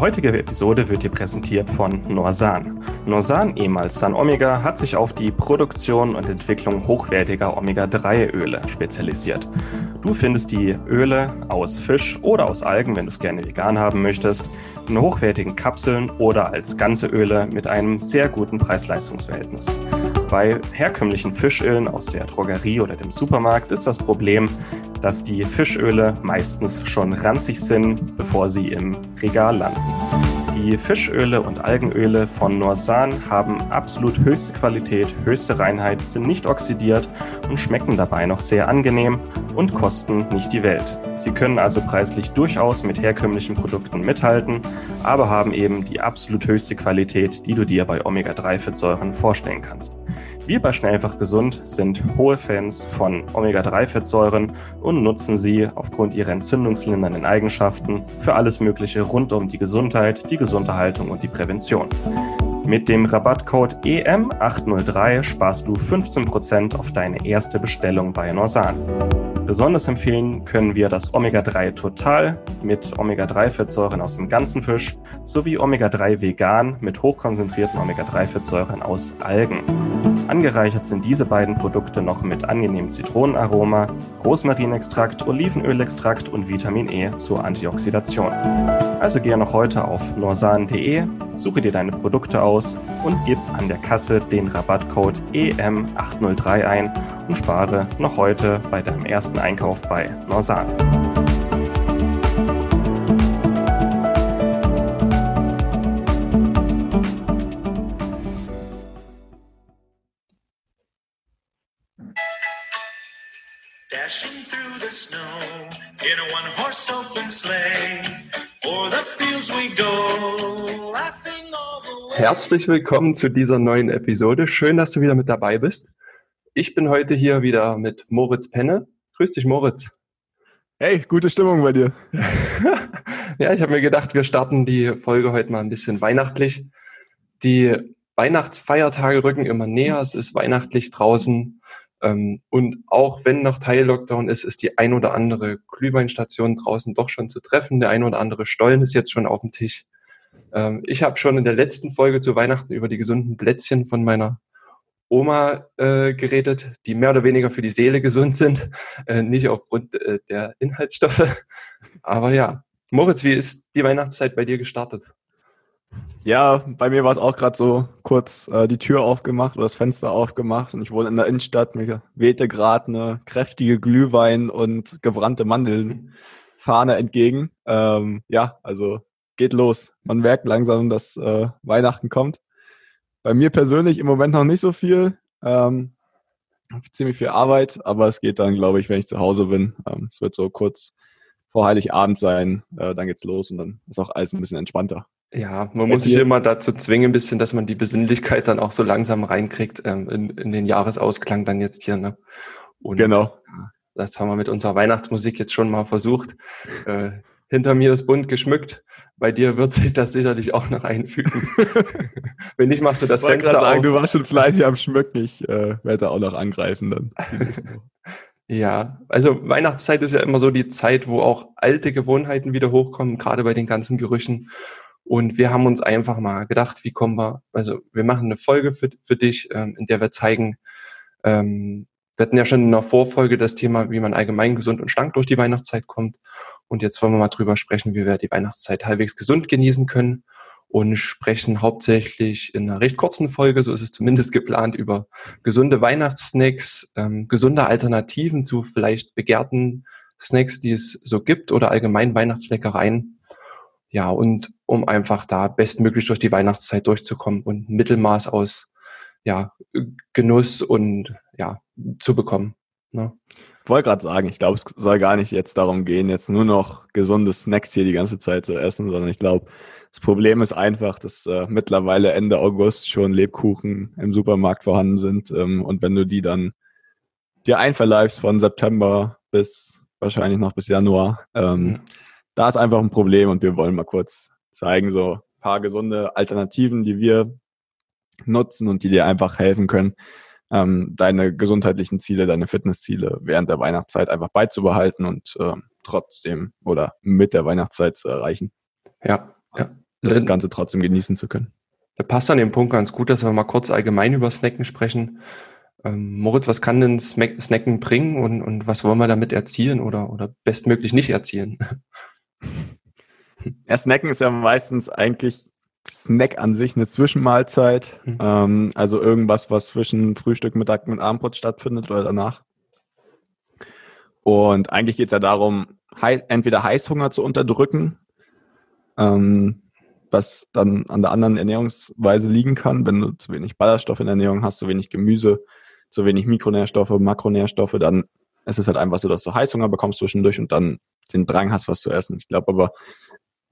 Heutige Episode wird dir präsentiert von Norsan. Norsan, ehemals San Omega, hat sich auf die Produktion und Entwicklung hochwertiger Omega-3-Öle spezialisiert. Du findest die Öle aus Fisch oder aus Algen, wenn du es gerne vegan haben möchtest, in hochwertigen Kapseln oder als ganze Öle mit einem sehr guten Preis-Leistungs-Verhältnis. Bei herkömmlichen Fischölen aus der Drogerie oder dem Supermarkt ist das Problem, dass die Fischöle meistens schon ranzig sind, bevor sie im Regal landen. Die Fischöle und Algenöle von Norsan haben absolut höchste Qualität, höchste Reinheit, sind nicht oxidiert und schmecken dabei noch sehr angenehm und kosten nicht die Welt. Sie können also preislich durchaus mit herkömmlichen Produkten mithalten, aber haben eben die absolut höchste Qualität, die du dir bei Omega-3-Fettsäuren vorstellen kannst. Wir bei Schnellfach Gesund sind hohe Fans von Omega-3-Fettsäuren und nutzen sie aufgrund ihrer entzündungslindernden Eigenschaften für alles Mögliche rund um die Gesundheit, die Gesunderhaltung und die Prävention. Mit dem Rabattcode EM803 sparst du 15% auf deine erste Bestellung bei Norsan. Besonders empfehlen können wir das Omega-3 Total mit Omega-3-Fettsäuren aus dem ganzen Fisch sowie Omega-3 Vegan mit hochkonzentrierten Omega-3-Fettsäuren aus Algen. Angereichert sind diese beiden Produkte noch mit angenehmem Zitronenaroma, Rosmarinextrakt, Olivenölextrakt und Vitamin E zur Antioxidation. Also gehe noch heute auf norsan.de, suche dir deine Produkte aus und gib an der Kasse den Rabattcode EM803 ein und spare noch heute bei deinem ersten Einkauf bei Norsan. Herzlich willkommen zu dieser neuen Episode. Schön, dass du wieder mit dabei bist. Ich bin heute hier wieder mit Moritz Penne. Grüß dich, Moritz. Hey, gute Stimmung bei dir. ja, ich habe mir gedacht, wir starten die Folge heute mal ein bisschen weihnachtlich. Die Weihnachtsfeiertage rücken immer näher. Es ist weihnachtlich draußen. Ähm, und auch wenn noch Teil-Lockdown ist, ist die ein oder andere Glühweinstation draußen doch schon zu treffen. Der ein oder andere Stollen ist jetzt schon auf dem Tisch. Ähm, ich habe schon in der letzten Folge zu Weihnachten über die gesunden Plätzchen von meiner Oma äh, geredet, die mehr oder weniger für die Seele gesund sind, äh, nicht aufgrund äh, der Inhaltsstoffe. Aber ja, Moritz, wie ist die Weihnachtszeit bei dir gestartet? Ja, bei mir war es auch gerade so kurz äh, die Tür aufgemacht oder das Fenster aufgemacht und ich wohne in der Innenstadt. Mir wehte gerade eine kräftige Glühwein und gebrannte Mandelnfahne entgegen. Ähm, ja, also geht los. Man merkt langsam, dass äh, Weihnachten kommt. Bei mir persönlich im Moment noch nicht so viel. Ähm, ziemlich viel Arbeit, aber es geht dann, glaube ich, wenn ich zu Hause bin. Ähm, es wird so kurz vor Heiligabend sein, äh, dann geht's los und dann ist auch alles ein bisschen entspannter. Ja, man muss sich immer dazu zwingen, ein bisschen, dass man die Besinnlichkeit dann auch so langsam reinkriegt ähm, in, in den Jahresausklang dann jetzt hier. Ne? Und, genau. Ja, das haben wir mit unserer Weihnachtsmusik jetzt schon mal versucht. Äh, hinter mir ist bunt geschmückt. Bei dir wird sich das sicherlich auch noch einfügen. Wenn nicht, machst du das ich Fenster sagen, auf. Du warst schon fleißig am Schmücken. Ich äh, werde auch noch angreifen dann. Ja, also Weihnachtszeit ist ja immer so die Zeit, wo auch alte Gewohnheiten wieder hochkommen, gerade bei den ganzen Gerüchen. Und wir haben uns einfach mal gedacht, wie kommen wir, also wir machen eine Folge für, für dich, ähm, in der wir zeigen, ähm, wir hatten ja schon in der Vorfolge das Thema, wie man allgemein gesund und schlank durch die Weihnachtszeit kommt. Und jetzt wollen wir mal drüber sprechen, wie wir die Weihnachtszeit halbwegs gesund genießen können und sprechen hauptsächlich in einer recht kurzen Folge, so ist es zumindest geplant, über gesunde Weihnachtssnacks, ähm, gesunde Alternativen zu vielleicht begehrten Snacks, die es so gibt oder allgemein Weihnachtsleckereien. Ja, und um einfach da bestmöglich durch die Weihnachtszeit durchzukommen und ein Mittelmaß aus ja, Genuss und ja, zu bekommen. Ne? Wollte gerade sagen, ich glaube, es soll gar nicht jetzt darum gehen, jetzt nur noch gesunde Snacks hier die ganze Zeit zu essen, sondern ich glaube, das Problem ist einfach, dass äh, mittlerweile Ende August schon Lebkuchen im Supermarkt vorhanden sind. Ähm, und wenn du die dann dir einverleibst von September bis wahrscheinlich noch bis Januar, ähm, ja. da ist einfach ein Problem und wir wollen mal kurz zeigen, so ein paar gesunde Alternativen, die wir nutzen und die dir einfach helfen können, ähm, deine gesundheitlichen Ziele, deine Fitnessziele während der Weihnachtszeit einfach beizubehalten und äh, trotzdem oder mit der Weihnachtszeit zu erreichen. Ja, ja. Das Ganze trotzdem genießen zu können. Da passt an dem Punkt ganz gut, dass wir mal kurz allgemein über Snacken sprechen. Ähm, Moritz, was kann denn Snacken bringen und, und was wollen wir damit erzielen oder, oder bestmöglich nicht erzielen? Ja, Snacken ist ja meistens eigentlich Snack an sich eine Zwischenmahlzeit. Mhm. Ähm, also irgendwas, was zwischen Frühstück, Mittag und Abendbrot stattfindet oder danach. Und eigentlich geht es ja darum, heiß, entweder Heißhunger zu unterdrücken, ähm, was dann an der anderen Ernährungsweise liegen kann, wenn du zu wenig Ballaststoffe in der Ernährung hast, zu wenig Gemüse, zu wenig Mikronährstoffe, Makronährstoffe, dann ist es halt einfach so, dass du Heißhunger bekommst zwischendurch und dann den Drang hast, was zu essen. Ich glaube aber,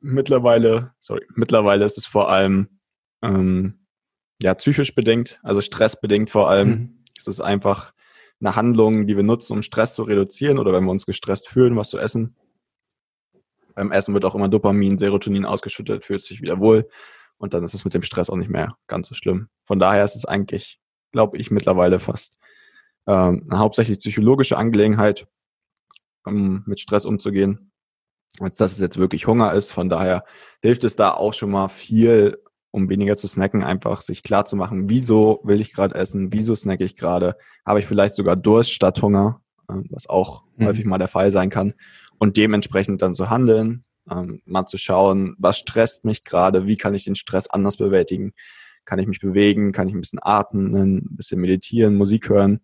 mittlerweile, sorry, mittlerweile ist es vor allem ähm, ja psychisch bedingt, also stressbedingt vor allem. Mhm. Es ist einfach eine Handlung, die wir nutzen, um Stress zu reduzieren oder wenn wir uns gestresst fühlen, was zu essen. Beim Essen wird auch immer Dopamin, Serotonin ausgeschüttet, fühlt sich wieder wohl und dann ist es mit dem Stress auch nicht mehr ganz so schlimm. Von daher ist es eigentlich, glaube ich, mittlerweile fast ähm, eine hauptsächlich psychologische Angelegenheit, um mit Stress umzugehen als dass es jetzt wirklich Hunger ist. Von daher hilft es da auch schon mal viel, um weniger zu snacken, einfach sich klar zu machen, wieso will ich gerade essen, wieso snacke ich gerade, habe ich vielleicht sogar Durst statt Hunger, ähm, was auch mhm. häufig mal der Fall sein kann. Und dementsprechend dann zu handeln, ähm, mal zu schauen, was stresst mich gerade, wie kann ich den Stress anders bewältigen, kann ich mich bewegen, kann ich ein bisschen atmen, ein bisschen meditieren, Musik hören,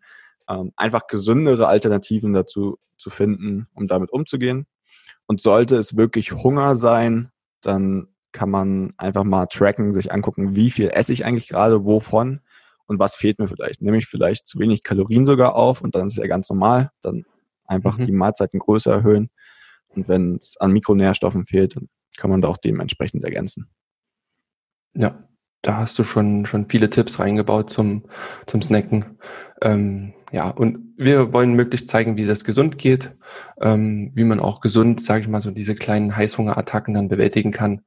ähm, einfach gesündere Alternativen dazu zu finden, um damit umzugehen. Und sollte es wirklich Hunger sein, dann kann man einfach mal tracken, sich angucken, wie viel esse ich eigentlich gerade, wovon und was fehlt mir vielleicht. Nehme ich vielleicht zu wenig Kalorien sogar auf und dann ist es ja ganz normal, dann einfach mhm. die Mahlzeiten größer erhöhen. Und wenn es an Mikronährstoffen fehlt, dann kann man da auch dementsprechend ergänzen. Ja, da hast du schon, schon viele Tipps reingebaut zum, zum Snacken. Ähm, ja, und wir wollen möglichst zeigen, wie das gesund geht, ähm, wie man auch gesund, sage ich mal, so diese kleinen Heißhungerattacken dann bewältigen kann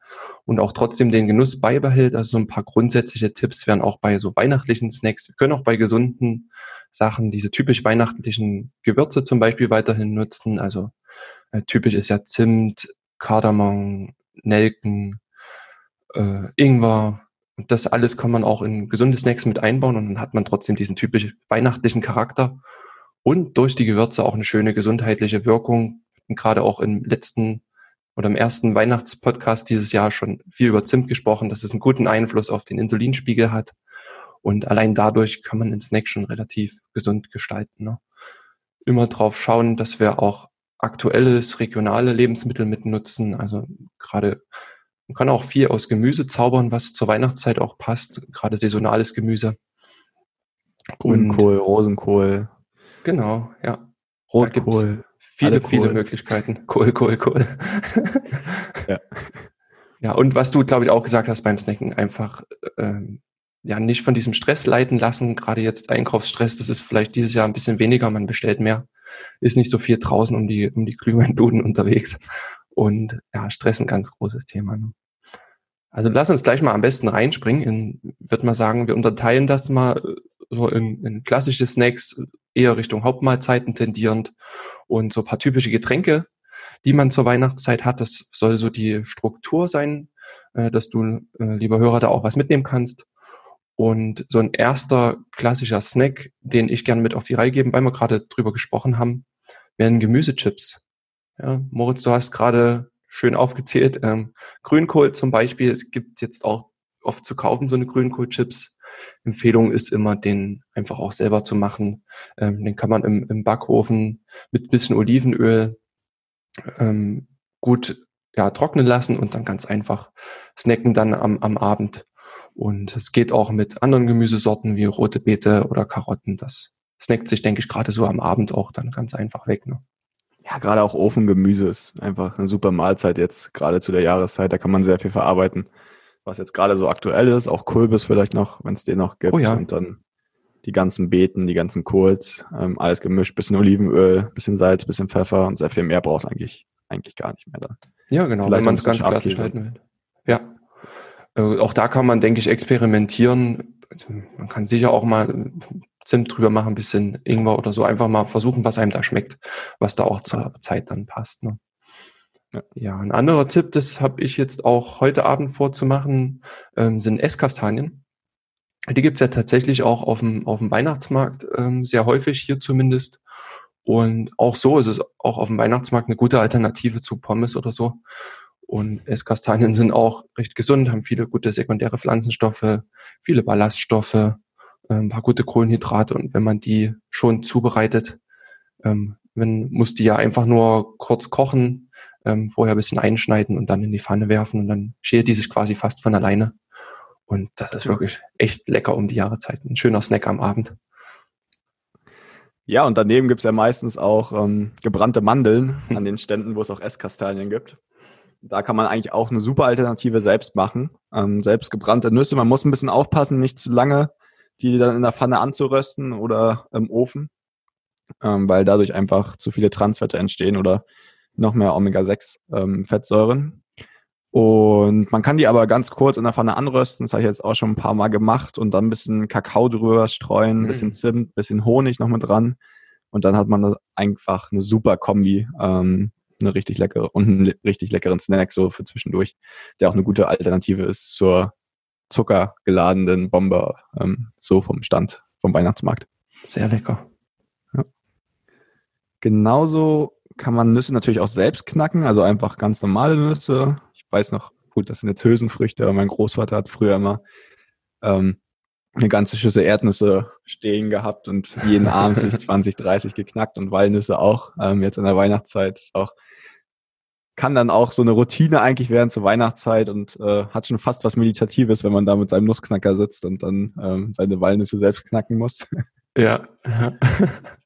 und auch trotzdem den Genuss beibehält. Also so ein paar grundsätzliche Tipps wären auch bei so weihnachtlichen Snacks. Wir können auch bei gesunden Sachen diese typisch weihnachtlichen Gewürze zum Beispiel weiterhin nutzen. Also äh, typisch ist ja Zimt, Kardamom, Nelken, äh, Ingwer, und das alles kann man auch in gesunde Snacks mit einbauen und dann hat man trotzdem diesen typisch weihnachtlichen Charakter und durch die Gewürze auch eine schöne gesundheitliche Wirkung. Und gerade auch im letzten oder im ersten Weihnachtspodcast dieses Jahr schon viel über Zimt gesprochen, dass es einen guten Einfluss auf den Insulinspiegel hat. Und allein dadurch kann man den Snack schon relativ gesund gestalten. Ne? Immer drauf schauen, dass wir auch aktuelles, regionale Lebensmittel mitnutzen. Also gerade man kann auch viel aus Gemüse zaubern, was zur Weihnachtszeit auch passt, gerade saisonales Gemüse. Grünkohl, Rosenkohl. Genau, ja. Rotkohl. Viele, viele Möglichkeiten. Kohl, Kohl, Kohl. ja. ja, und was du, glaube ich, auch gesagt hast beim Snacken, einfach ähm, ja nicht von diesem Stress leiten lassen. Gerade jetzt Einkaufsstress, das ist vielleicht dieses Jahr ein bisschen weniger, man bestellt mehr, ist nicht so viel draußen um die, um die Glühweinbuden unterwegs. Und ja, Stress ein ganz großes Thema. Ne? Also lass uns gleich mal am besten reinspringen. In, würde mal sagen, wir unterteilen das mal äh, so in, in klassische Snacks, eher Richtung Hauptmahlzeiten tendierend und so ein paar typische Getränke, die man zur Weihnachtszeit hat. Das soll so die Struktur sein, äh, dass du, äh, lieber Hörer, da auch was mitnehmen kannst. Und so ein erster klassischer Snack, den ich gerne mit auf die Reihe geben, weil wir gerade drüber gesprochen haben, wären Gemüsechips. Ja, Moritz, du hast gerade schön aufgezählt. Ähm, Grünkohl zum Beispiel. Es gibt jetzt auch oft zu kaufen so eine Grünkohlchips. Empfehlung ist immer, den einfach auch selber zu machen. Ähm, den kann man im, im Backofen mit bisschen Olivenöl ähm, gut ja, trocknen lassen und dann ganz einfach snacken dann am, am Abend. Und es geht auch mit anderen Gemüsesorten wie rote Beete oder Karotten. Das snackt sich, denke ich, gerade so am Abend auch dann ganz einfach weg. Ne? Ja, gerade auch Ofengemüse ist einfach eine super Mahlzeit jetzt, gerade zu der Jahreszeit. Da kann man sehr viel verarbeiten. Was jetzt gerade so aktuell ist, auch Kulbis vielleicht noch, wenn es den noch gibt. Oh ja. Und dann die ganzen Beeten, die ganzen Kohls, ähm, alles gemischt, bisschen Olivenöl, bisschen Salz, bisschen Pfeffer und sehr viel mehr brauchst du eigentlich, eigentlich gar nicht mehr dann. Ja, genau, Vielleicht wenn man es ganz klassisch halten will. Ja. Äh, auch da kann man, denke ich, experimentieren. Also, man kann sicher auch mal Zimt drüber machen, ein bisschen Ingwer oder so. Einfach mal versuchen, was einem da schmeckt, was da auch zur Zeit dann passt. Ne? Ja. Ja, ein anderer Tipp, das habe ich jetzt auch heute Abend vorzumachen, ähm, sind Esskastanien. Die gibt's ja tatsächlich auch auf dem, auf dem Weihnachtsmarkt ähm, sehr häufig, hier zumindest. Und auch so ist es auch auf dem Weihnachtsmarkt eine gute Alternative zu Pommes oder so. Und Esskastanien sind auch recht gesund, haben viele gute sekundäre Pflanzenstoffe, viele Ballaststoffe, ein paar gute Kohlenhydrate. Und wenn man die schon zubereitet, ähm, man muss die ja einfach nur kurz kochen, ähm, vorher ein bisschen einschneiden und dann in die Pfanne werfen und dann schält die sich quasi fast von alleine. Und das ist wirklich echt lecker um die Jahreszeit. Ein schöner Snack am Abend. Ja, und daneben gibt's ja meistens auch ähm, gebrannte Mandeln an den Ständen, wo es auch Esskastanien gibt. Da kann man eigentlich auch eine super Alternative selbst machen. Ähm, selbst gebrannte Nüsse. Man muss ein bisschen aufpassen, nicht zu lange die dann in der Pfanne anzurösten oder im Ofen, ähm, weil dadurch einfach zu viele Transfette entstehen oder noch mehr Omega-6-Fettsäuren. und man kann die aber ganz kurz in der Pfanne anrösten. Das habe ich jetzt auch schon ein paar Mal gemacht und dann ein bisschen Kakao drüber streuen, ein Mm. bisschen Zimt, ein bisschen Honig noch mit dran. Und dann hat man einfach eine super Kombi, ähm, eine richtig leckere und einen richtig leckeren Snack so für zwischendurch, der auch eine gute Alternative ist zur zuckergeladenen Bombe, ähm, so vom Stand vom Weihnachtsmarkt. Sehr lecker. Genauso kann man Nüsse natürlich auch selbst knacken, also einfach ganz normale Nüsse. Ich weiß noch, gut, das sind jetzt Hülsenfrüchte, aber mein Großvater hat früher immer ähm, eine ganze Schüssel Erdnüsse stehen gehabt und jeden Abend sich 20, 30 geknackt und Walnüsse auch. Ähm, jetzt in der Weihnachtszeit ist auch kann dann auch so eine Routine eigentlich werden zur Weihnachtszeit und äh, hat schon fast was Meditatives, wenn man da mit seinem Nussknacker sitzt und dann ähm, seine Walnüsse selbst knacken muss. Ja.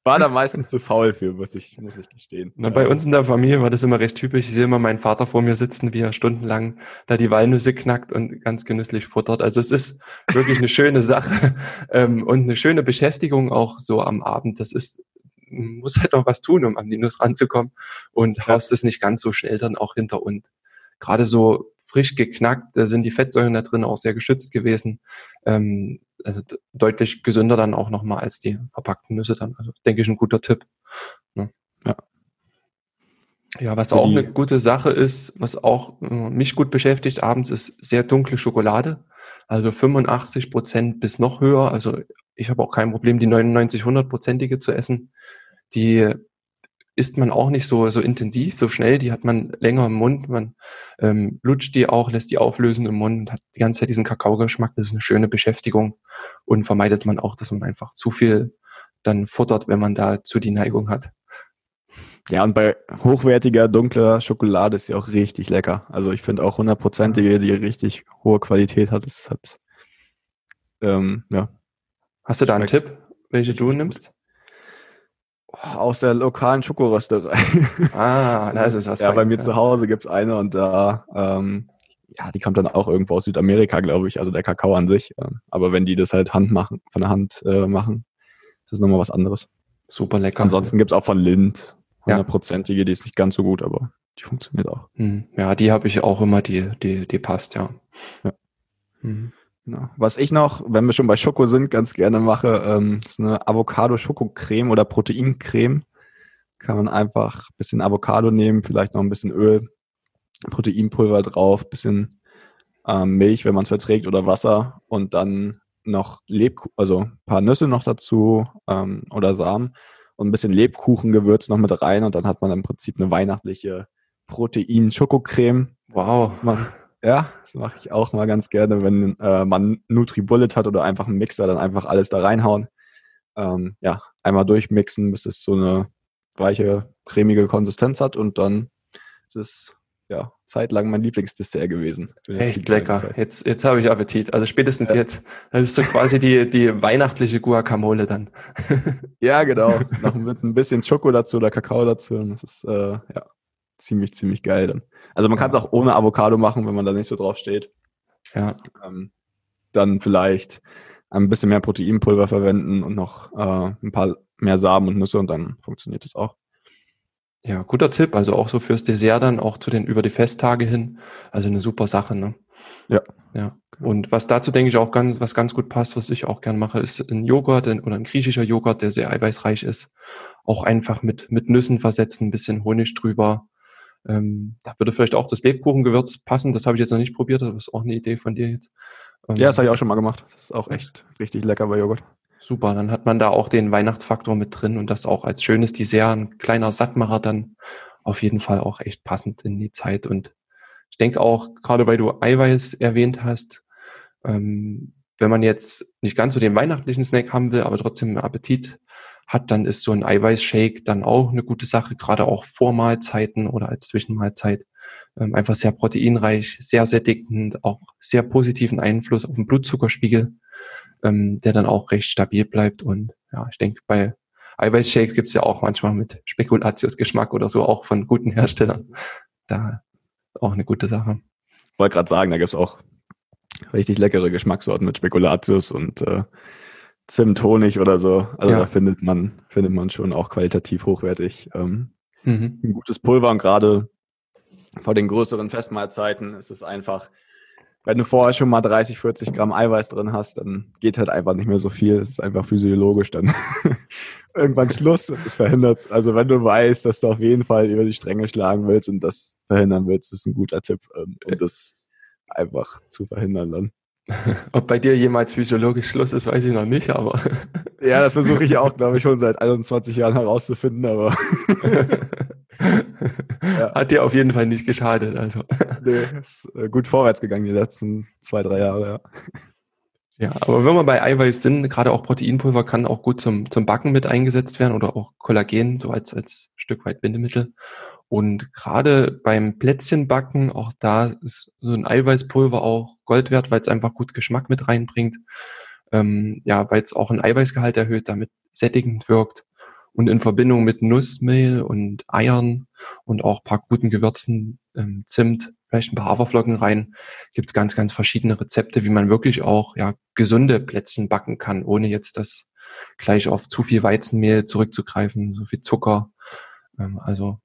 War da meistens zu faul für, muss ich, muss ich gestehen. Na, bei uns in der Familie war das immer recht typisch. Ich sehe immer meinen Vater vor mir sitzen, wie er stundenlang da die Walnüsse knackt und ganz genüsslich futtert. Also es ist wirklich eine schöne Sache ähm, und eine schöne Beschäftigung auch so am Abend. Das ist, muss halt auch was tun, um an die Nuss ranzukommen und haust es nicht ganz so schnell dann auch hinter. Und gerade so frisch geknackt, da sind die Fettsäuren da drin auch sehr geschützt gewesen. Ähm, also deutlich gesünder dann auch nochmal als die verpackten Nüsse dann. Also denke ich ein guter Tipp. Ne? Ja. Ja, was auch eine gute Sache ist, was auch äh, mich gut beschäftigt abends, ist sehr dunkle Schokolade. Also 85 Prozent bis noch höher. Also ich habe auch kein Problem, die 99, 100-prozentige zu essen. Die isst man auch nicht so, so intensiv, so schnell. Die hat man länger im Mund. Man ähm, lutscht die auch, lässt die auflösen im Mund und hat die ganze Zeit diesen Kakaogeschmack. Das ist eine schöne Beschäftigung und vermeidet man auch, dass man einfach zu viel dann futtert, wenn man dazu die Neigung hat. Ja, und bei hochwertiger, dunkler Schokolade ist sie auch richtig lecker. Also ich finde auch hundertprozentige, die richtig hohe Qualität hat, das hat, ähm, ja, Hast du da einen Tipp, welche du nimmst? Aus der lokalen Schokorösterei. Ah, da ist es was. ja, bei mir zu Hause gibt's eine und da, ähm, ja, die kommt dann auch irgendwo aus Südamerika, glaube ich, also der Kakao an sich. Ähm, aber wenn die das halt Hand machen, von der Hand äh, machen, das ist nochmal was anderes. Super lecker. Ansonsten gibt's auch von Lind, Ja. hundertprozentige, die ist nicht ganz so gut, aber die funktioniert auch. Hm, Ja, die habe ich auch immer, die, die, die passt, ja. Ja. Hm. Genau. Was ich noch, wenn wir schon bei Schoko sind, ganz gerne mache, ähm, ist eine Avocado-Schokocreme oder Proteincreme. Kann man einfach ein bisschen Avocado nehmen, vielleicht noch ein bisschen Öl, Proteinpulver drauf, bisschen ähm, Milch, wenn man es verträgt, oder Wasser und dann noch Lebkuchen, also ein paar Nüsse noch dazu ähm, oder Samen und ein bisschen Lebkuchengewürz noch mit rein und dann hat man im Prinzip eine weihnachtliche Protein-Schokocreme. Wow. Man, ja, das mache ich auch mal ganz gerne, wenn äh, man Nutri-Bullet hat oder einfach einen Mixer, dann einfach alles da reinhauen. Ähm, ja, einmal durchmixen, bis es so eine weiche, cremige Konsistenz hat und dann ist es ja Zeit lang mein Lieblingsdessert gewesen. Echt lecker. Zeit. Jetzt, jetzt habe ich Appetit. Also spätestens Ja. jetzt. Das ist so quasi die, die weihnachtliche Guacamole dann. Ja, genau. Noch mit ein bisschen Schoko dazu oder Kakao dazu. Und das ist äh, ja ziemlich, ziemlich geil dann. Also man kann es auch ohne Avocado machen, wenn man da nicht so drauf steht. Ja, Ähm, dann vielleicht ein bisschen mehr Proteinpulver verwenden und noch äh, ein paar mehr Samen und Nüsse und dann funktioniert es auch. ja, guter Tipp. Also auch so fürs Dessert dann, auch zu den über die Festtage hin. Also eine super Sache, ne? Ja. Ja. Und was dazu denke ich auch ganz, was ganz gut passt, was ich auch gern mache, ist ein Joghurt oder ein griechischer Joghurt, der sehr eiweißreich ist. Auch einfach mit, mit Nüssen versetzen, ein bisschen Honig drüber. Ähm, da würde vielleicht auch das Lebkuchengewürz passen. Das habe ich jetzt noch nicht probiert, aber das ist auch eine Idee von dir jetzt. Ähm, Ja, das habe ich auch schon mal gemacht. Das ist auch echt richtig lecker bei Joghurt. Super, dann hat man da auch den Weihnachtsfaktor mit drin und das auch als schönes Dessert, ein kleiner Sattmacher dann auf jeden Fall auch echt passend in die Zeit. Und ich denke auch, gerade weil du Eiweiß erwähnt hast, ähm, wenn man jetzt nicht ganz so den weihnachtlichen Snack haben will, aber trotzdem Appetit hat, dann ist so ein Eiweißshake dann auch eine gute Sache, gerade auch vor Mahlzeiten oder als Zwischenmahlzeit. Ähm, einfach sehr proteinreich, sehr sättigend, auch sehr positiven Einfluss auf den Blutzuckerspiegel ähm, der dann auch recht stabil bleibt. Und ja, ich denke, bei Eiweißshakes gibt's ja auch manchmal mit Spekulatius-Geschmack oder so, auch von guten Herstellern. Da auch eine gute Sache. wollte gerade sagen, da gibt's auch richtig leckere Geschmackssorten mit Spekulatius und äh, Zimt, Honig oder so. Also Ja. da findet man, findet man schon auch qualitativ hochwertig ähm, Mhm. ein gutes Pulver und gerade vor den größeren Festmahlzeiten ist es einfach, wenn du vorher schon mal 30, 40 Gramm Eiweiß drin hast, dann geht halt einfach nicht mehr so viel. Es ist einfach physiologisch dann irgendwann Schluss und das verhindert. Also wenn du weißt, dass du auf jeden Fall über die Stränge schlagen willst und das verhindern willst, ist ein guter Tipp, ähm, um das einfach zu verhindern dann. Ob bei dir jemals physiologisch Schluss ist, weiß ich noch nicht, aber Ja, das versuche ich auch, glaube ich, schon seit 21 Jahren herauszufinden, aber hat dir auf jeden Fall nicht geschadet. Also nee, ist äh, gut vorwärts gegangen die letzten zwei, drei Jahre, ja. Ja, aber wenn wir bei Eiweiß sind, gerade auch Proteinpulver kann auch gut zum, zum Backen mit eingesetzt werden oder auch Kollagen, so als, als Stück weit Bindemittel. Und gerade beim Plätzchenbacken, auch da ist so ein Eiweißpulver auch Gold wert, weil es einfach gut Geschmack mit reinbringt. Ähm, ja, weil es auch einen Eiweißgehalt erhöht, damit sättigend wirkt. Und in Verbindung mit Nussmehl und Eiern und auch paar guten Gewürzen, ähm, Zimt, vielleicht ein paar Haferflocken rein, gibt's ganz, ganz verschiedene Rezepte, wie man wirklich auch ja, gesunde Plätzchen backen kann, ohne jetzt das gleich auf zu viel Weizenmehl zurückzugreifen, so viel Zucker. Ähm, also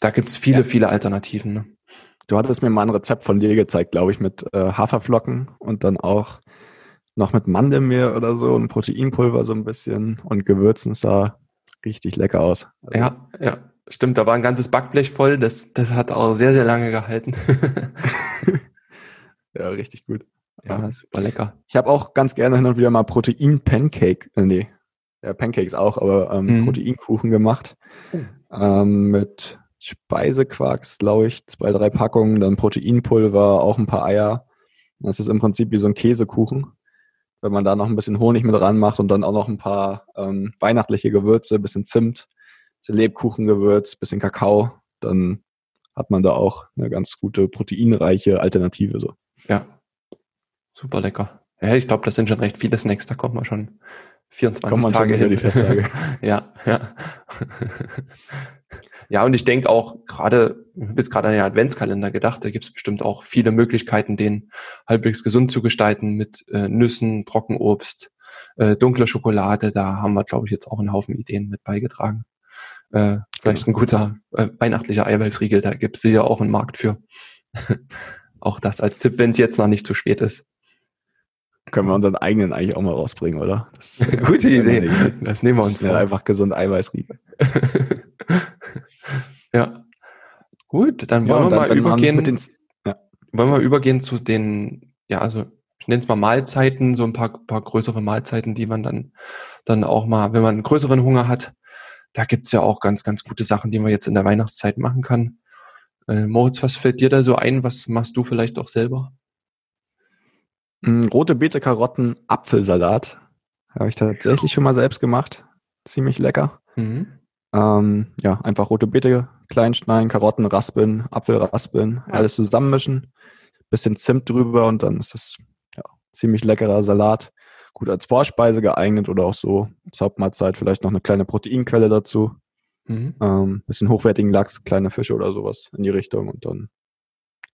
da gibt's viele, Ja. viele Alternativen. Ne? Du hattest mir mal ein Rezept von dir gezeigt, glaube ich, mit äh, Haferflocken und dann auch noch mit Mandelmehl oder so und Proteinpulver so ein bisschen und Gewürzen Es sah richtig lecker aus. Also, Ja, ja, stimmt. Da war ein ganzes Backblech voll. Das, das hat auch sehr, sehr lange gehalten. ja, richtig gut. ja, super lecker. Ich habe auch ganz gerne hin und wieder mal Protein-Pancake, äh, nee, ja, Pancakes auch, aber ähm, Mhm. Proteinkuchen gemacht. Oh. Ähm, mit Speisequarks, glaube ich, zwei, drei Packungen, dann Proteinpulver, auch ein paar Eier. Das ist im Prinzip wie so ein Käsekuchen. Wenn man da noch ein bisschen Honig mit ranmacht und dann auch noch ein paar ähm, weihnachtliche Gewürze, bisschen Zimt, bisschen Lebkuchengewürz, bisschen Kakao, dann hat man da auch eine ganz gute proteinreiche Alternative. So. Ja, super lecker. Ja, ich glaube, das sind schon recht viele Snacks. Da kommt man schon 24 Kommt man Tage hin. die Festtage. ja, ja. Ja, und ich denke auch gerade, ich habe jetzt gerade an den Adventskalender gedacht, da gibt es bestimmt auch viele Möglichkeiten, den halbwegs gesund zu gestalten mit äh, Nüssen, Trockenobst, äh, dunkler Schokolade. Da haben wir, glaube ich, jetzt auch einen Haufen Ideen mit beigetragen. Äh, vielleicht ein guter äh, weihnachtlicher Eiweißriegel, da gibt es sicher auch einen Markt für. auch das als Tipp, wenn es jetzt noch nicht zu spät ist. Können wir unseren eigenen eigentlich auch mal rausbringen, oder? Das ist, Gute Idee. Das nehmen wir uns Ja, vor. einfach gesund Eiweißriegel. ja. Gut, dann Ja, wollen wir dann- mal dann machen übergehen. den- wollen wir übergehen zu den, ja, also ich nenne es mal Mahlzeiten, so ein paar, paar größere Mahlzeiten, die man dann, dann auch mal, wenn man einen größeren Hunger hat, da gibt's ja auch ganz, ganz gute Sachen, die man jetzt in der Weihnachtszeit machen kann. Äh, Moritz, was fällt dir da so ein? Was machst du vielleicht auch selber? Mm, Rote Beete, Karotten, Apfelsalat. Habe ich tatsächlich schon mal selbst gemacht. Ziemlich lecker. Mhm. Ähm, ja, einfach rote Beete klein schneiden, Karotten raspeln, Apfel raspeln, Ja. alles zusammenmischen, bisschen Zimt drüber und dann ist das ja, ziemlich leckerer Salat. Gut als Vorspeise geeignet oder auch so als Hauptmahlzeit vielleicht noch eine kleine Proteinquelle dazu. Mhm. Ähm, bisschen hochwertigen Lachs, kleine Fische oder sowas in die Richtung und dann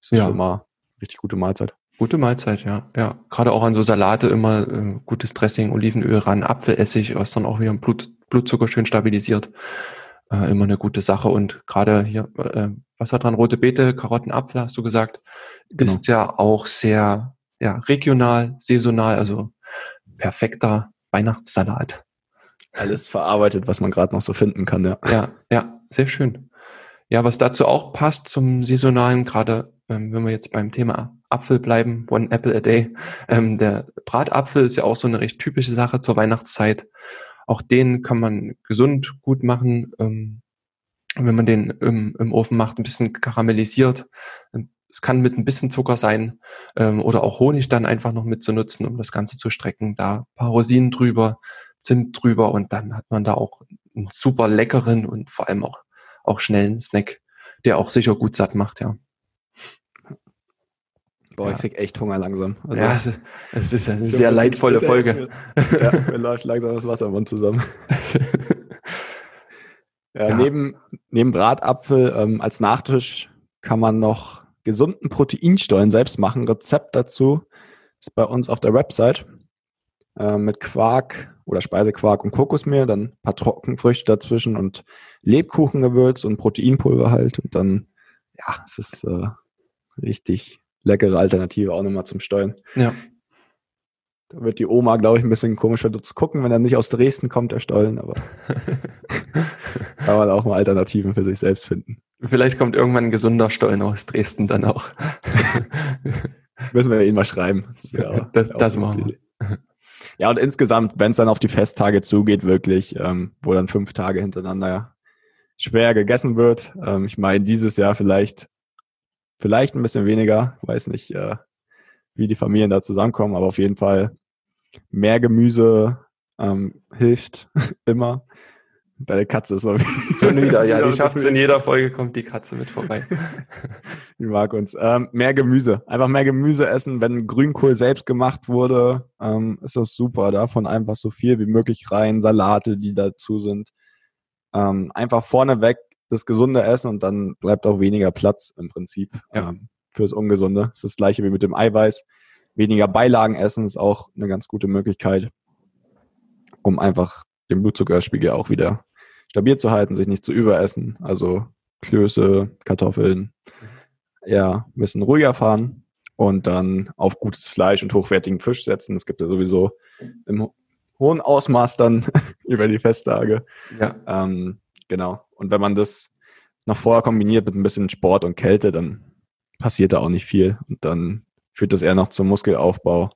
ist das Ja. schon mal richtig gute Mahlzeit. Gute Mahlzeit, ja. Ja, gerade auch an so Salate immer äh, gutes Dressing, Olivenöl ran, Apfelessig, was dann auch wieder Blut, Blutzucker schön stabilisiert. Äh, immer eine gute Sache. Und gerade hier, äh, was war dran? Rote Beete, Karotten, Apfel, hast du gesagt, Genau. ist ja auch sehr ja, regional, saisonal, also perfekter Weihnachtssalat. Alles verarbeitet, was man gerade noch so finden kann, ja. Ja, ja, sehr schön. Ja, was dazu auch passt zum saisonalen, gerade ähm, wenn wir jetzt beim Thema Apfel bleiben, one apple a day. Ähm, der Bratapfel ist ja auch so eine recht typische Sache zur Weihnachtszeit. Auch den kann man gesund gut machen, ähm, wenn man den im, im Ofen macht, ein bisschen karamellisiert. Ähm, Es kann mit ein bisschen Zucker sein ähm, oder auch Honig dann einfach noch mit zu nutzen, um das Ganze zu strecken. Da paar Rosinen drüber, Zimt drüber und dann hat man da auch einen super leckeren und vor allem auch, auch schnellen Snack, der auch sicher gut satt macht, ja. Boah, Ja. ich krieg echt Hunger langsam. Also, ja, es ist, eine sehr ein leidvolle Folge. mir- Ja, mir läuft langsam das Wasser im Mund zusammen. Ja, Ja. Neben, neben Bratapfel ähm, als Nachtisch kann man noch gesunden Proteinstollen selbst machen. Rezept dazu ist bei uns auf der Website äh, mit Quark oder Speisequark und Kokosmehl, dann ein paar Trockenfrüchte dazwischen und Lebkuchengewürz und Proteinpulver halt. Und dann, ja, es ist äh, richtig leckere Alternative auch nochmal zum Stollen. Ja, Da wird die Oma, glaube ich, ein bisschen komisch verdutzt gucken, wenn er nicht aus Dresden kommt, der Stollen, aber kann man auch mal Alternativen für sich selbst finden. vielleicht kommt irgendwann ein gesunder Stollen aus Dresden dann auch. Müssen wir ihn mal schreiben. Das, auch- Das- das machen Idee. Ja, und insgesamt, wenn es dann auf die Festtage zugeht, wirklich, ähm, wo dann fünf Tage hintereinander schwer gegessen wird. Ähm, ich meine, dieses Jahr vielleicht, vielleicht ein bisschen weniger, weiß nicht, äh, wie die Familien da zusammenkommen, aber auf jeden Fall mehr Gemüse ähm, hilft immer. Deine Katze ist mal Schon wieder, ja, die wieder schafft es in jeder Folge, kommt die Katze mit vorbei. Die mag uns. Ähm, mehr Gemüse. Einfach mehr Gemüse essen. Wenn Grünkohl selbst gemacht wurde, ähm, ist das super. Davon einfach so viel wie möglich rein. Salate, die dazu sind. Ähm, einfach vorneweg das gesunde Essen und dann bleibt auch weniger Platz im Prinzip Ja. ähm, fürs Ungesunde. Das ist das gleiche wie mit dem Eiweiß. Weniger Beilagen essen ist auch eine ganz gute Möglichkeit, um einfach den Blutzuckerspiegel auch wieder stabil zu halten, sich nicht zu überessen. Also Klöße, Kartoffeln, ja, ein bisschen ruhiger fahren und dann auf gutes Fleisch und hochwertigen Fisch setzen. Es gibt ja sowieso im ho- hohen Ausmaß dann über die Festtage. Ja, Ähm, genau. Und wenn man das noch vorher kombiniert mit ein bisschen Sport und Kälte, dann passiert da auch nicht viel. Und dann führt das eher noch zum Muskelaufbau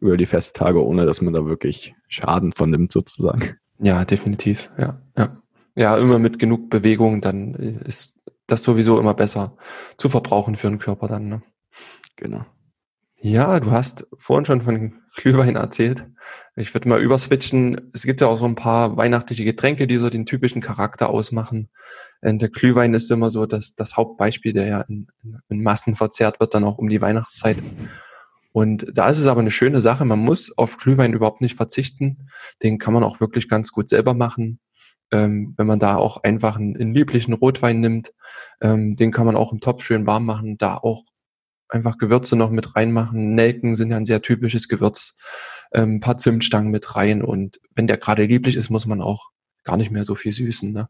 über die Festtage, ohne dass man da wirklich Schaden von nimmt, sozusagen. ja, definitiv, ja, ja. Ja, immer mit genug Bewegung, dann ist das sowieso immer besser zu verbrauchen für den Körper dann, ne? Genau. Ja, du hast vorhin schon von Glühwein erzählt. Ich würde mal überswitchen. Es gibt ja auch so ein paar weihnachtliche Getränke, die so den typischen Charakter ausmachen. Und der Glühwein ist immer so das, das Hauptbeispiel, der ja in, in, Massen verzehrt wird, dann auch um die Weihnachtszeit. Und da ist es aber eine schöne Sache. Man muss auf Glühwein überhaupt nicht verzichten. Den kann man auch wirklich ganz gut selber machen. Ähm, wenn man da auch einfach einen, einen lieblichen Rotwein nimmt, ähm, den kann man auch im Topf schön warm machen, da auch einfach Gewürze noch mit reinmachen. Nelken sind ja ein sehr typisches Gewürz. Ähm, ein paar Zimtstangen mit rein und wenn der gerade lieblich ist, muss man auch gar nicht mehr so viel süßen. Ne?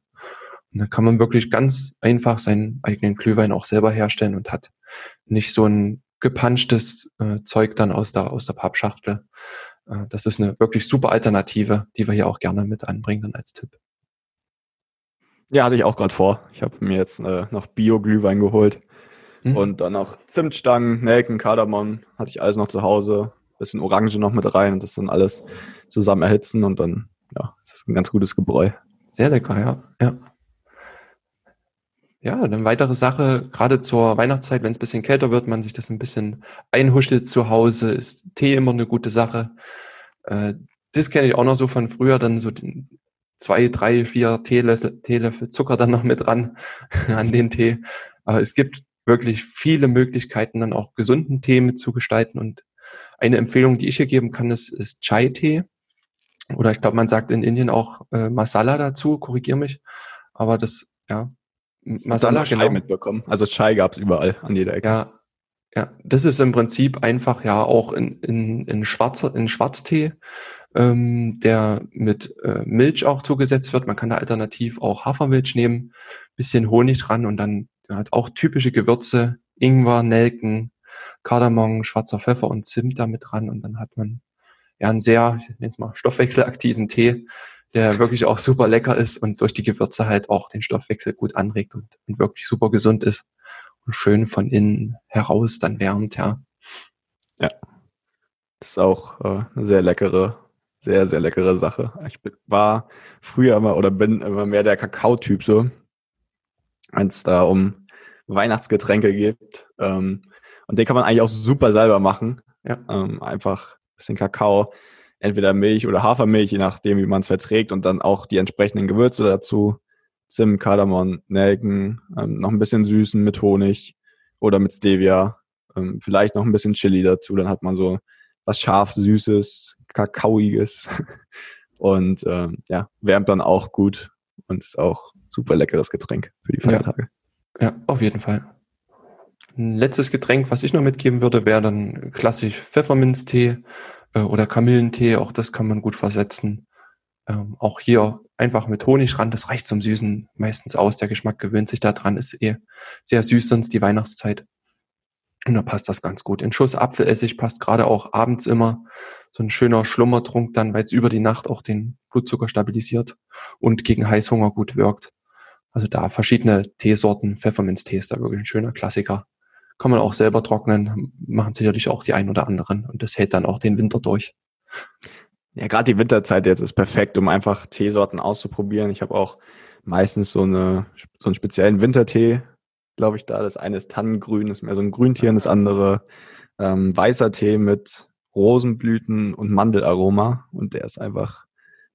Und dann kann man wirklich ganz einfach seinen eigenen Glühwein auch selber herstellen und hat nicht so ein gepanschtes äh, Zeug dann aus der, aus der Pappschachtel. Äh, das ist eine wirklich super Alternative, die wir hier auch gerne mit anbringen dann als Tipp. Ja, hatte ich auch gerade vor. Ich habe mir jetzt äh, noch Bio-Glühwein geholt. Hm? Und dann noch Zimtstangen, Nelken, Kardamom, hatte ich alles noch zu Hause. Bisschen Orange noch mit rein und das dann alles zusammen erhitzen und dann, ja, das ist ein ganz gutes Gebräu. Sehr lecker, ja. Ja, ja eine weitere Sache, gerade zur Weihnachtszeit, wenn es ein bisschen kälter wird, man sich das ein bisschen einhuschelt zu Hause, ist Tee immer eine gute Sache. Äh, das kenne ich auch noch so von früher, dann so den, zwei, drei, vier Teelöffel, Teelöffel Zucker dann noch mit dran an den Tee. Aber es gibt wirklich viele Möglichkeiten, dann auch gesunden Tee mit zu gestalten. Und eine Empfehlung, die ich hier geben kann, ist, ist Chai-Tee. Oder ich glaube, man sagt in Indien auch äh, Masala dazu, korrigier mich. Aber das, ja, Masala Chai genau. mitbekommen. Also Chai gab es überall an jeder Ecke. Ja, ja, das ist im Prinzip einfach ja auch in, in, in, Schwarzer, in Schwarztee, ähm, der mit äh, Milch auch zugesetzt wird. Man kann da alternativ auch Hafermilch nehmen, bisschen Honig dran und dann hat auch typische Gewürze, Ingwer, Nelken, Kardamom, schwarzer Pfeffer und Zimt damit dran und dann hat man ja einen sehr, ich nenne es mal, stoffwechselaktiven Tee, der wirklich auch super lecker ist und durch die Gewürze halt auch den Stoffwechsel gut anregt und, und wirklich super gesund ist und schön von innen heraus dann wärmt, ja. Ja. Das ist auch äh, eine sehr leckere, sehr, sehr leckere Sache. Ich war früher immer oder bin immer mehr der Kakao-Typ so, wenn es da um Weihnachtsgetränke geht. Ähm, und den kann man eigentlich auch super selber machen. Ja. Ähm, einfach ein bisschen Kakao, entweder Milch oder Hafermilch, je nachdem, wie man es verträgt, und dann auch die entsprechenden Gewürze dazu. Zimt, Kardamom, Nelken, ähm, noch ein bisschen süßen mit Honig oder mit Stevia, ähm, vielleicht noch ein bisschen Chili dazu, dann hat man so was scharf, süßes, kakaoiges und ähm, ja, wärmt dann auch gut und ist auch super leckeres Getränk für die Feiertage. Ja, ja auf jeden Fall. Ein letztes Getränk, was ich noch mitgeben würde, wäre dann klassisch Pfefferminztee äh, oder Kamillentee. Auch das kann man gut versetzen. Ähm, auch hier einfach mit Honig ran, das reicht zum Süßen meistens aus. Der Geschmack gewöhnt sich da dran, ist eh sehr süß sonst die Weihnachtszeit. Und da passt das ganz gut. Ein Schuss Apfelessig passt gerade auch abends immer. So ein schöner Schlummertrunk dann, weil es über die Nacht auch den Blutzucker stabilisiert und gegen Heißhunger gut wirkt. Also da verschiedene Teesorten. Pfefferminztee ist da wirklich ein schöner Klassiker. Kann man auch selber trocknen, machen sicherlich auch die ein oder anderen und das hält dann auch den Winter durch. Ja, gerade die Winterzeit jetzt ist perfekt, um einfach Teesorten auszuprobieren. Ich habe auch meistens so, eine, so einen speziellen Wintertee, glaube ich, da. Das eine ist Tannengrün, ist mehr so ein Grüntier, und das andere ähm, weißer Tee mit Rosenblüten und Mandelaroma. Und der ist einfach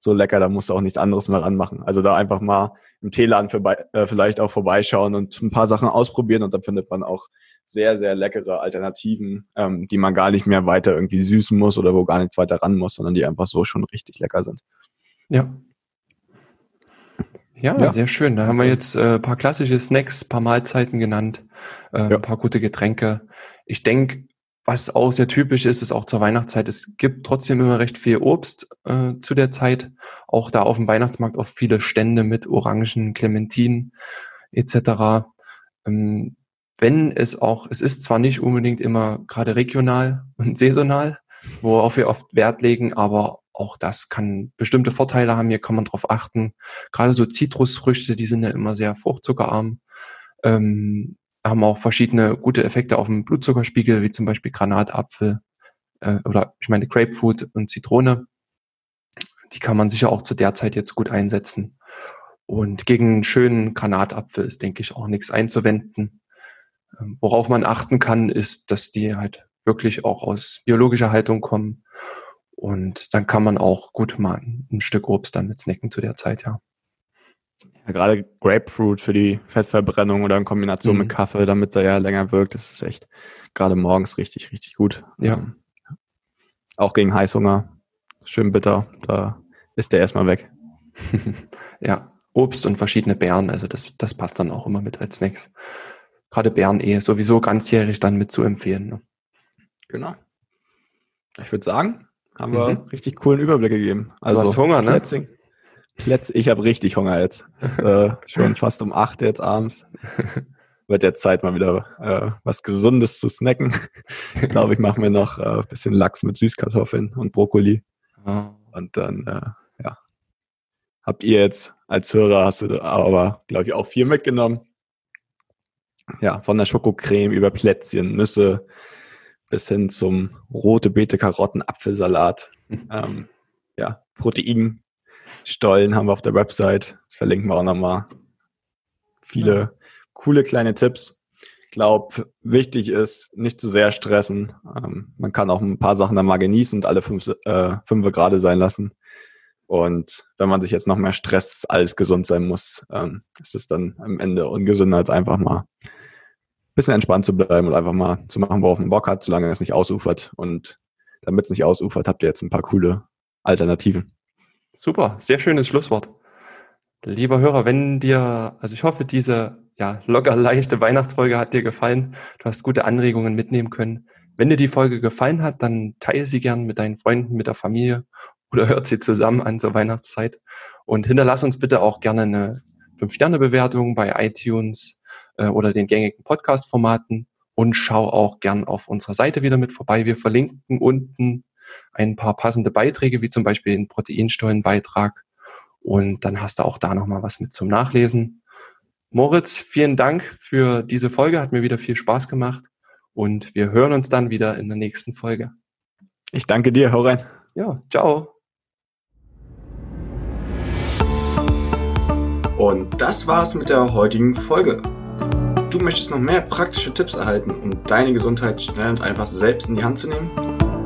so lecker, da musst du auch nichts anderes mehr ranmachen. Also da einfach mal im Teeladen vorbei, äh, vielleicht auch vorbeischauen und ein paar Sachen ausprobieren und dann findet man auch sehr, sehr leckere Alternativen, ähm, die man gar nicht mehr weiter irgendwie süßen muss oder wo gar nichts weiter ran muss, sondern die einfach so schon richtig lecker sind. Ja. Ja, ja. sehr schön. Da haben wir jetzt äh, paar klassische Snacks, paar Mahlzeiten genannt, äh, ja. ein paar gute Getränke. Ich denke, was auch sehr typisch ist, ist auch zur Weihnachtszeit, es gibt trotzdem immer recht viel Obst äh, zu der Zeit. Auch da auf dem Weihnachtsmarkt oft viele Stände mit Orangen, Clementinen etc. Ähm, wenn es auch, es ist zwar nicht unbedingt immer gerade regional und saisonal, worauf wir oft Wert legen, aber auch das kann bestimmte Vorteile haben. Hier kann man drauf achten. Gerade so Zitrusfrüchte, die sind ja immer sehr fruchtzuckerarm. Ähm, haben auch verschiedene gute Effekte auf den Blutzuckerspiegel, wie zum Beispiel Granatapfel äh, oder ich meine Grapefruit und Zitrone. Die kann man sicher auch zu der Zeit jetzt gut einsetzen. Und gegen einen schönen Granatapfel ist, denke ich, auch nichts einzuwenden. Ähm, worauf man achten kann, ist, dass die halt wirklich auch aus biologischer Haltung kommen. Und dann kann man auch gut mal ein Stück Obst damit snacken zu der Zeit, ja. Ja, gerade Grapefruit für die Fettverbrennung oder in Kombination mhm. mit Kaffee, damit er ja länger wirkt, das ist echt gerade morgens richtig, richtig gut. Ja. Ähm, auch gegen Heißhunger. Schön bitter. Da ist der erstmal weg. ja, Obst und verschiedene Beeren, also das, das passt dann auch immer mit als Snacks. Gerade Beeren eh sowieso ganzjährig dann mit zu empfehlen. Ne? Genau. Ich würde sagen, haben wir mhm. richtig coolen Überblick gegeben. Also du hast Hunger, ne? Plätzing. Plätz, ich habe richtig Hunger jetzt. äh, schon fast um acht jetzt abends. Wird jetzt Zeit, mal wieder äh, was Gesundes zu snacken. ich glaube, ich mache mir noch ein äh, bisschen Lachs mit Süßkartoffeln und Brokkoli. Oh. Und dann, äh, ja. Habt ihr jetzt als Hörer, hast du aber, glaube ich, auch viel mitgenommen. Ja, von der Schokocreme über Plätzchen, Nüsse bis hin zum rote Beete, Karotten, Apfelsalat. ähm, ja, Protein, Stollen haben wir auf der Website. Das verlinken wir auch nochmal. Viele ja. coole kleine Tipps. Ich glaube, wichtig ist, nicht zu sehr stressen. Ähm, man kann auch ein paar Sachen dann mal genießen und alle fünf, äh, fünf gerade sein lassen. Und wenn man sich jetzt noch mehr stresst, alles gesund sein muss, ähm, ist es dann am Ende ungesünder, als einfach mal ein bisschen entspannt zu bleiben und einfach mal zu machen, worauf man Bock hat, solange es nicht ausufert. Und damit es nicht ausufert, habt ihr jetzt ein paar coole Alternativen. Super, sehr schönes Schlusswort. Lieber Hörer, wenn dir, also ich hoffe, diese ja, locker leichte Weihnachtsfolge hat dir gefallen. Du hast gute Anregungen mitnehmen können. Wenn dir die Folge gefallen hat, dann teile sie gern mit deinen Freunden, mit der Familie oder hört sie zusammen an zur Weihnachtszeit. Und hinterlass uns bitte auch gerne eine 5-Sterne-Bewertung bei iTunes äh, oder den gängigen Podcast-Formaten und schau auch gern auf unserer Seite wieder mit vorbei. Wir verlinken unten ein paar passende Beiträge, wie zum Beispiel den Proteinstollenbeitrag. Und dann hast du auch da nochmal was mit zum Nachlesen. Moritz, vielen Dank für diese Folge. Hat mir wieder viel Spaß gemacht. Und wir hören uns dann wieder in der nächsten Folge. Ich danke dir. Hau rein. Ja, ciao. Und das war's mit der heutigen Folge. Du möchtest noch mehr praktische Tipps erhalten, um deine Gesundheit schnell und einfach selbst in die Hand zu nehmen?